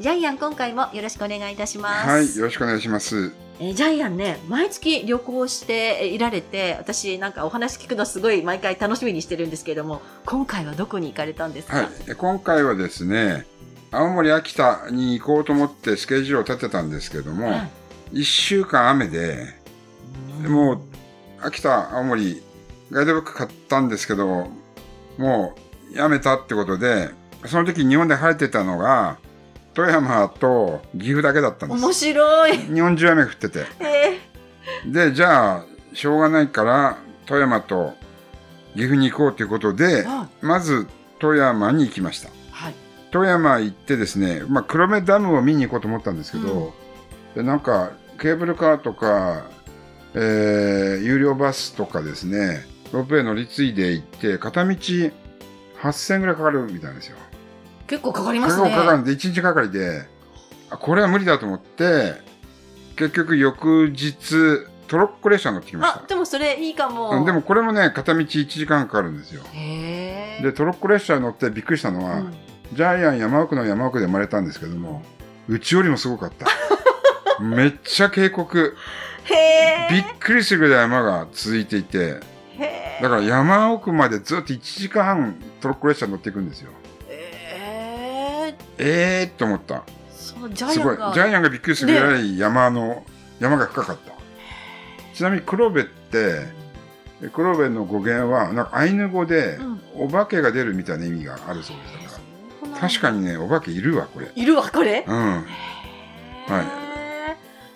ジャイアン今回もよろしくお願いいたします。はい、よろしくお願いします。えージャイアンね、毎月旅行していられて、私なんかお話聞くのすごい毎回楽しみにしてるんですけれども、今回はどこに行かれたんですか、はい、え今回はですね、青森、秋田に行こうと思ってスケジュールを立てたんですけども、はい。1週間雨で、もう、秋田、青森、ガイドブック買ったんですけど、もう、やめたってことで、その時日本で晴れてたのが、富山と岐阜だけだったんです。面白い。日本中雨降ってて。えで、じゃあ、しょうがないから、富山と岐阜に行こうということでまず富山に行きました。い。はい。富山行ってですね、まあ、黒目ダムを見に行こうと思ったんですけど、でなんかケーブルカーとか、えー有料バスとかですね、ロープウェイ乗り継いで行って、片道8000円ぐらいかかるみたいなんですよ。結構かかります結構ね。かかるんで、1日がかりで、あこれは無理だと思って、結局翌日、トロッコ列車乗ってきましあ、でもそれいいかた。も。うんでもこれもね、片道1時間かかるんですよ。で、トロッコ列車に乗ってびっくりしたのは、うんジャイアン山奥の山奥で生まれたんですけども、うちよりもすごかった。めっちゃ渓谷。びっくりするぐらい山が続いていて。だから山奥までずっと1時間半トロッコ列車に乗っていくんですよ。えー、えーって思った。そのジャすごい。イアンが。ジャイアンがびっくりするぐらい山の、山が深かった。ちなみに黒部って、黒部の語源は、なんかアイヌ語でう、んお化けが出るみたいな意味があるそうです。だかうなんだ確かにね、お化けいるわ、これ。いるわ、これ？うん。はい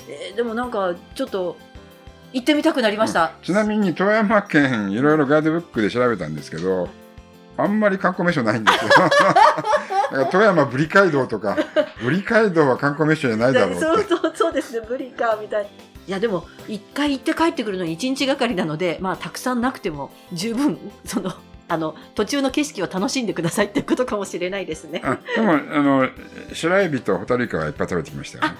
えーでもなんかちょっと行ってみたくなりました。ちなみに富山県いろいろガイドブックで調べたんですけど、あんまり観光名所ないんですよ。富山ブリ街道とか、ブリ街道は観光名所じゃないだろうって。そうそうそうですねブリかみたいないやでも一回行って帰ってくるのに一日がかりなのでまあたくさんなくても十分そのあの途中の景色を楽しんでくださいってことかもしれないですね。あでも、あの、白エビとホタルイカはいっぱい食べてきましたよ、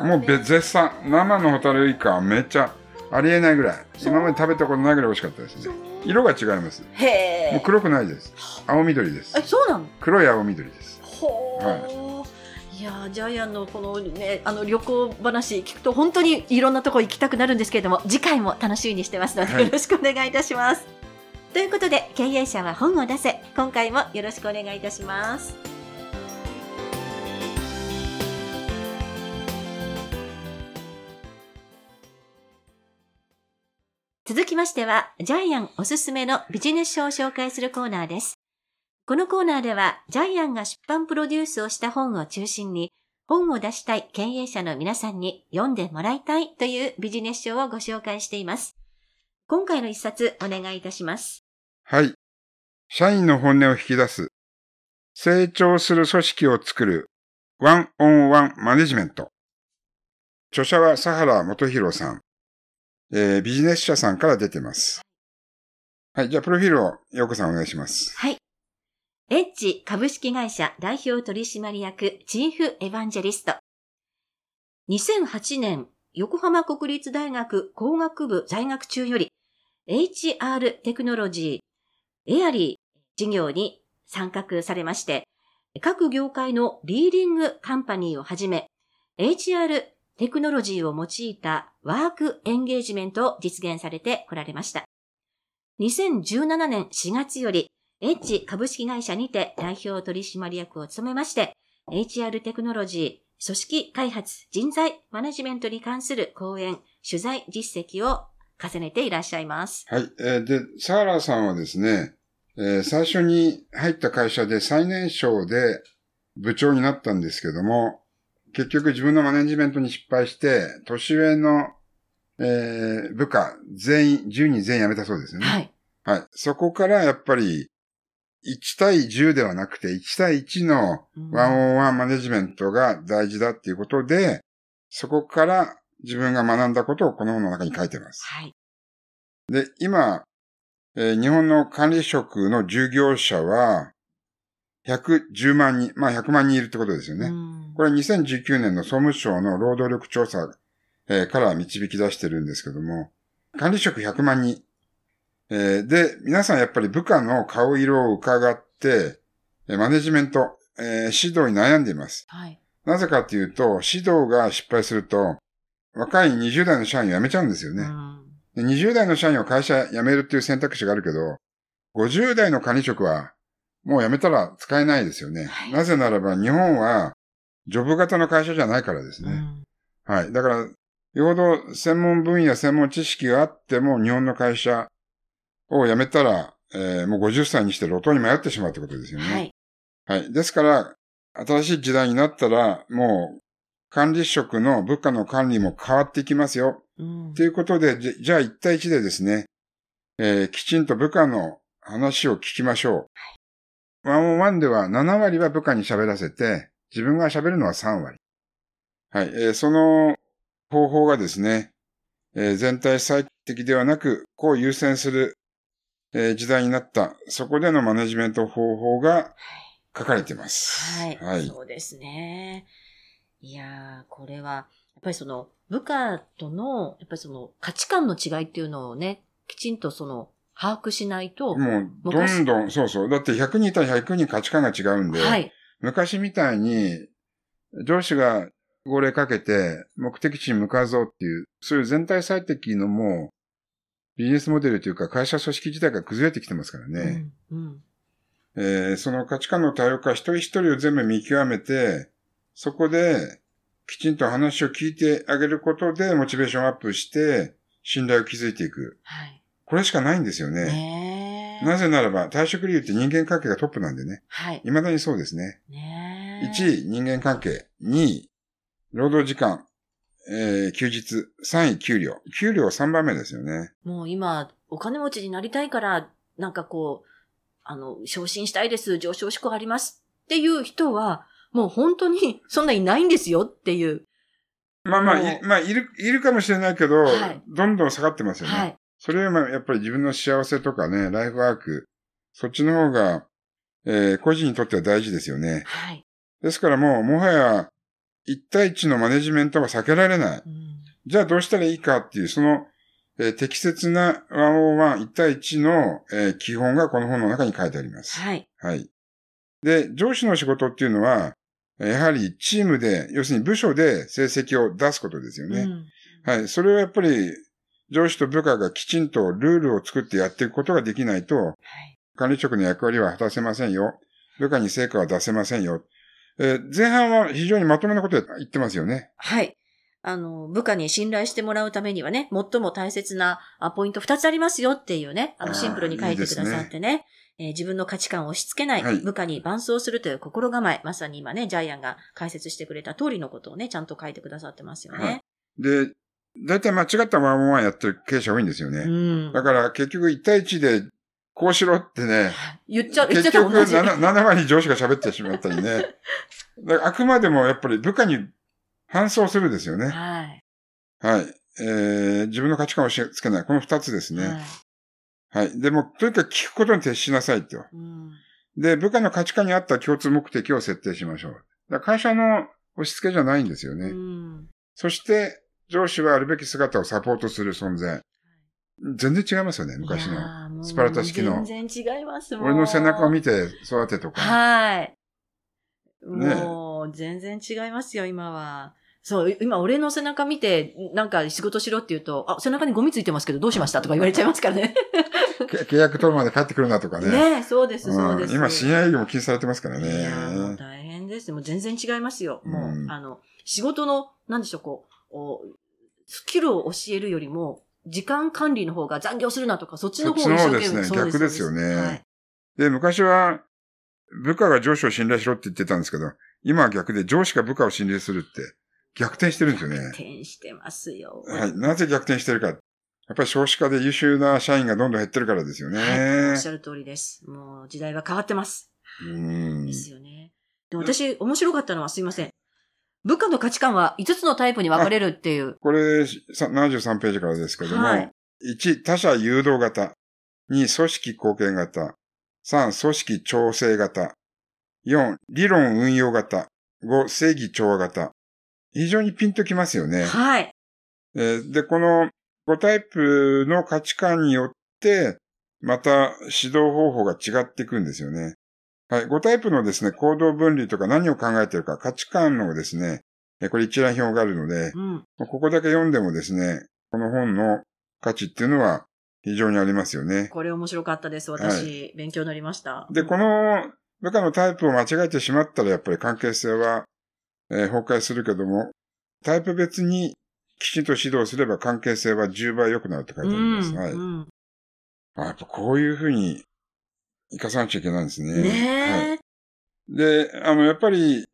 ね。もう別絶賛、生のホタルイカはめっちゃありえないぐらい。今まで食べたことないぐらい美味しかったですね。色が違います。へえ。もう黒くないです。青緑ですえ。そうなの？黒い青緑です。ほー、い、やージャイアンのこのねあの旅行話聞くと本当にいろんなとこ行きたくなるんですけれども次回も楽しみにしてますので、はいよろしくお願いいたします。ということで経営者は本を出せ今回もよろしくお願いいたします。続きましては、ジャイアンおすすめのビジネス書を紹介するコーナーです。このコーナーでは、ジャイアンが出版プロデュースをした本を中心に、本を出したい経営者の皆さんに読んでもらいたいというビジネス書をご紹介しています。今回の一冊お願いいたします。はい。社員の本音を引き出す。成長する組織を作る。ワンオンワンマネジメント。著者は佐原元弘さん。えービジネス社さんから出てます。はい。じゃあ、プロフィールを、ようこさんお願いします。はい。エッジ株式会社代表取締役チーフエヴァンジェリスト。2008年、横浜国立大学工学部在学中より HR テクノロジー、エアリー事業に参画されまして、各業界のリーディングカンパニーをはじめ、HR テクノロジーを用いたワークエンゲージメントを実現されてこられました。2017年4月より、エッジ株式会社にて代表取締役を務めまして、HR テクノロジー、組織開発、人材マネジメントに関する講演、取材実績を重ねていらっしゃいます。はい。えーで、佐原さんはですね、えー最初に入った会社で最年少で部長になったんですけども、結局自分のマネジメントに失敗して、年上の、えー部下全員、10人全員辞めたそうですよね。はい。はい。そこからやっぱり、1対10ではなくて、1対1のワンオンワンマネジメントが大事だっていうことで、そこから自分が学んだことをこの本の中に書いてます。はい。で、今、えー日本の管理職の従業者は、110万人、まあ100万人いるってことですよね。うんこれは2019年の総務省の労働力調査、えーから導き出してるんですけども、管理職100万人。えーで、皆さんやっぱり部下の顔色を伺って、えーマネジメント、えー指導に悩んでいます。はい。なぜかっていうと、指導が失敗すると、若い20代の社員を辞めちゃうんですよね。うんで20代の社員を会社辞めるっていう選択肢があるけど、50代の管理職はもうやめたら使えないですよね。はい、なぜならば日本はジョブ型の会社じゃないからですね。うん、はい。だから、よほど専門分野、専門知識があっても日本の会社を辞めたら、えー、もう50歳にして路頭に迷ってしまうってことですよね。はい。はい。ですから、新しい時代になったら、もう管理職の部下の管理も変わっていきますよ。と、うん、いうことで、じゃあ1対1でですね、えー、きちんと部下の話を聞きましょう。はい、101では7割は部下に喋らせて、自分が喋るのは3割。はい、えー、その方法がですね、えー、全体最適ではなく、こう優先する、えー、時代になった、そこでのマネジメント方法が書かれています。はい。はい、そうですね。いやー、これは、やっぱりその、部下との、やっぱりその、価値観の違いっていうのをね、きちんとその、把握しないと、もう、どんどん、そうそう。だって100人いたら100人価値観が違うんで、はい。昔みたいに、上司が号令かけて目的地に向かうぞっていう、そういう全体最適のもう、ビジネスモデルというか会社組織自体が崩れてきてますからね。うん。うん。えーその価値観の多様化一人一人を全部見極めて、そこできちんと話を聞いてあげることでモチベーションアップして信頼を築いていく。はい。これしかないんですよね。なぜならば退職理由って人間関係がトップなんでね。はい。未だにそうですね。ねえ。1位、人間関係。2位、労働時間。えー休日。3位、給料。給料3番目ですよね。もう今、お金持ちになりたいから、なんかこう、あの、昇進したいです、上昇志向ありますっていう人は、もう本当にそんないないんですよっていう。まあまあ、まあ、いる、いるかもしれないけど、はいどんどん下がってますよね。はい。それよりもやっぱり自分の幸せとかね、ライフワーク、そっちの方が、えー個人にとっては大事ですよね。はい。ですからもう、もはや、1対1のマネジメントは避けられない。うんじゃあどうしたらいいかっていう、その、えー適切な101、1対1の、えー基本がこの本の中に書いてあります。はい。はい。で、上司の仕事っていうのは、やはりチームで、要するに部署で成績を出すことですよね。うんはい。それはやっぱり、上司と部下がきちんとルールを作ってやっていくことができないと、はい。管理職の役割は果たせませんよ。部下に成果は出せませんよ。えー前半は非常にまともなことを言ってますよね。はい。あの、部下に信頼してもらうためにはね、最も大切なあポイント2つありますよっていうね、あの、シンプルに書いてくださってね。えー自分の価値観を押し付けない、はい部下に伴走するという心構え、まさに今ね、ジャイアンが解説してくれた通りのことをね、ちゃんと書いてくださってますよね。はいで、だいたい間違ったワンオンワンやってる経営者多いんですよね。うん。だから結局1対1でこうしろってね、言っちゃ、言っち結局ゃった同じ。7, 7割上司が喋ってしまったりね。だからあくまでもやっぱり部下に反走するですよね。はい。はい。えー、自分の価値観を押し付けない。この二つですね。はいはい。でも、とにかく聞くことに徹しなさいと。うんで、部下の価値観に合った共通目的を設定しましょう。会社の押し付けじゃないんですよね。うんそして、上司はあるべき姿をサポートする存在。全然違いますよね、昔の。スパルタ式の全然違いますもん俺の背中を見て育てとか。はい。ねもう、全然違いますよ、今は。そう、今、俺の背中見て、なんか仕事しろって言うと、あ、背中にゴミついてますけど、どうしましたとか言われちゃいますからね。け契約取るまで帰ってくるなとかね。ねえそうです、そうです。うん、今、深夜営業も禁止されてますからいやーもうね。大変です。もう全然違いますよ。もう、うんあの、仕事の、なんでしょう、こう、おスキルを教えるよりも、時間管理の方が残業するなとか、そっちの方をそっちの方一生懸命ですね逆ですよねはいで、昔は、部下が上司を信頼しろって言ってたんですけど、今は逆で上司が部下を信頼するって逆転してるんですよね。転してますよ。はい。なぜ逆転してるか。やっぱり少子化で優秀な社員がどんどん減ってるからですよはい、おねっし。ゃる通りです。もう時代は変わってます。うんですよね。でも私、面白かったのはすいません。部下の価値観は5つのタイプに分かれるっていう。これ、さ73ページからですけども、はい1、他者誘導型。2、組織貢献型。3、組織調整型。4、理論運用型。5、正義調和型。非常にピンときますよね。はい。えーで、この5タイプの価値観によって、また指導方法が違っていくんですよね。はい。5タイプのですね、行動分離とか何を考えているか、価値観のですね、えーこれ一覧表があるので、うん。ここだけ読んでもですね、この本の価値っていうのは非常にありますよね。これ面白かったです。私、勉強になりました。で、この部下のタイプを間違えてしまったらやっぱり関係性は、えー崩壊するけども、タイプ別にきちんと指導すれば関係性は10倍良くなるって書いてあります。はい。うん。あやっぱこういうふうに生かさなきゃいけないんですね。はいねえ。で、あの、やっぱり、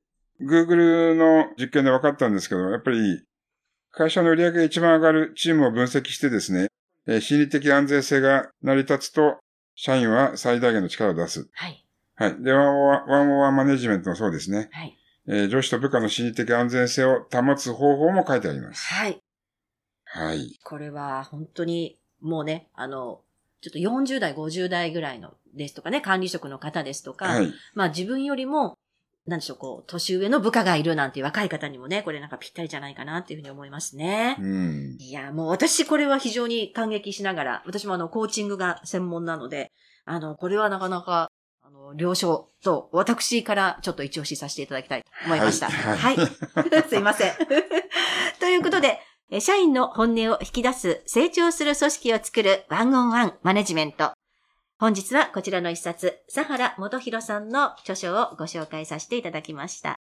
Google の実験で分かったんですけど、やっぱり、会社の売り上げが一番上がるチームを分析してですね、えー心理的安全性が成り立つと、社員は最大限の力を出す。はい。はい。で、ワンオワンワンオワンマネジメントもそうですね。はい。えー上司と部下の心理的安全性を保つ方法も書いてあります。はい。はい。これは本当にもうね、あの、ちょっと40代、50代ぐらいのですとかね、管理職の方ですとか、はい。まあ自分よりも、なんでしょう、こう、年上の部下がいるなんて若い方にもね、これなんかぴったりじゃないかなっていうふうに思いますね。うん。いや、もう私これは非常に感激しながら、私もあの、コーチングが専門なので、あの、これはなかなか、あの、了承と、私からちょっと一押しさせていただきたいと思いました。ははいい。すいません。ということで、え社員の本音を引き出す、成長する組織を作るワンオンワンマネジメント。本日はこちらの一冊、佐原元弘さんの著書をご紹介させていただきました。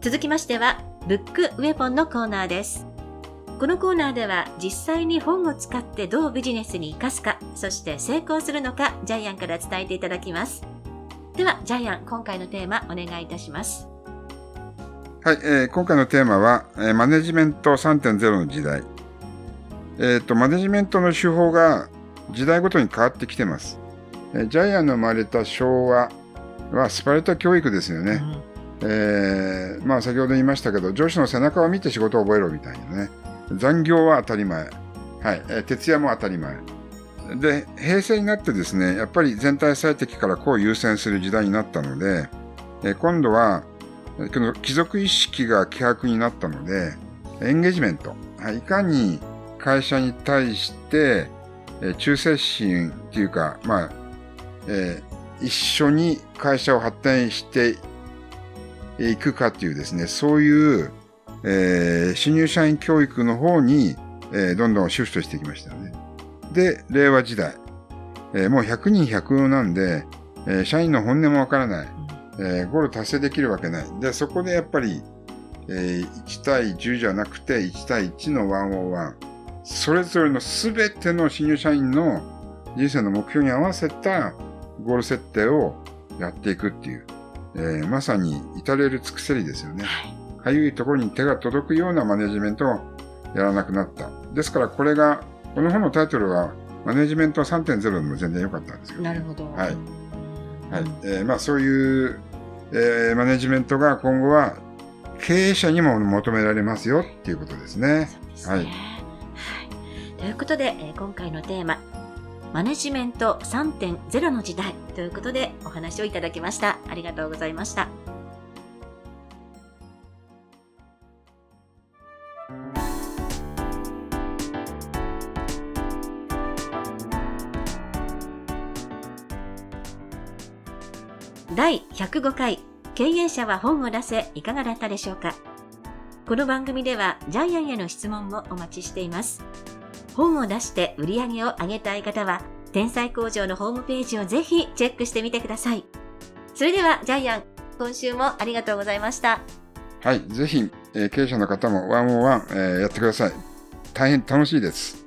続きましては、ブックウェポンのコーナーです。このコーナーでは実際に本を使ってどうビジネスに活かすか、そして成功するのか、ジャイアンから伝えていただきます。では、ジャイアン、今回のテーマお願いいたします。はい、えー今回のテーマは、えーマネジメント3.0の時代。えっ、と、マネジメントの手法が時代ごとに変わってきてます。えージャイアンの生まれた昭和はスパルタ教育ですよね。えーまあ先ほど言いましたけど、上司の背中を見て仕事を覚えろみたいなね。残業は当たり前。はい。徹夜も当たり前。で、平成になってですね、やっぱり全体最適からこう優先する時代になったので、え今度は、この貴族意識が希薄になったので、エンゲージメント。はい、いかに会社に対して、え忠誠心っていうか、まあ、えー一緒に会社を発展していくかっていうですね、そういう、えー新入社員教育の方に、えーどんどんシフトしていきましたよね。で、令和時代。えーもう100人100なんで、えー社員の本音もわからない。えーゴール達成できるわけない。で、そこでやっぱり、えー1対10じゃなくて1対1の101。それぞれの全ての新入社員の人生の目標に合わせたゴール設定をやっていくっていう、えーまさに至れる尽くせりですよね。はい。かゆいところに手が届くようなマネジメントをやらなくなった。ですからこれが、この本のタイトルは、マネジメント3.0でも全然良かったんですけど、なるほど。はいうんはい。えーまあそういう、えーマネジメントが今後は経営者にも求められますよっていうことですね。すね。ははいい。ということで、えー今回のテーマ、マネジメント3.0の時代ということでお話をいただきました。ありがとうございました。第105回経営者は本を出せいかがだったでしょうか？この番組ではジャイアンへの質問もお待ちしています。本を出して売り上げを上げたい方は、天才工場のホームページをぜひチェックしてみてください。それではジャイアン、今週もありがとうございました。はい。ぜひ、えー経営者の方もワンオンワン、えーやってください。大変楽しいです。